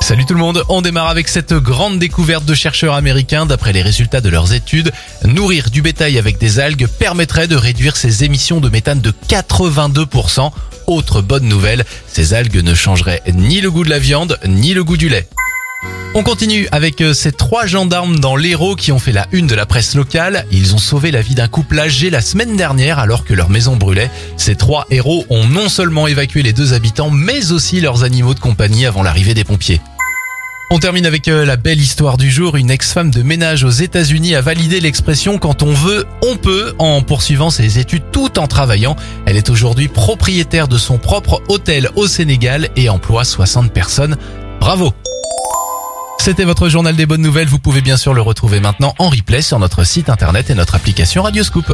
Salut tout le monde, on démarre avec cette grande découverte de chercheurs américains. D'après les résultats de leurs études, nourrir du bétail avec des algues permettrait de réduire ses émissions de méthane de 82%. Autre bonne nouvelle, ces algues ne changeraient ni le goût de la viande, ni le goût du lait. On continue avec euh, ces trois gendarmes dans l'Hérault qui ont fait la une de la presse locale. Ils ont sauvé la vie d'un couple âgé la semaine dernière alors que leur maison brûlait. Ces trois héros ont non seulement évacué les deux habitants mais aussi leurs animaux de compagnie avant l'arrivée des pompiers. On termine avec euh, la belle histoire du jour. Une ex-femme de ménage aux États-Unis a validé l'expression quand on veut, on peut en poursuivant ses études tout en travaillant. Elle est aujourd'hui propriétaire de son propre hôtel au Sénégal et emploie 60 personnes. Bravo! C'était votre journal des bonnes nouvelles. Vous pouvez bien sûr le retrouver maintenant en replay sur notre site internet et notre application Radioscoop.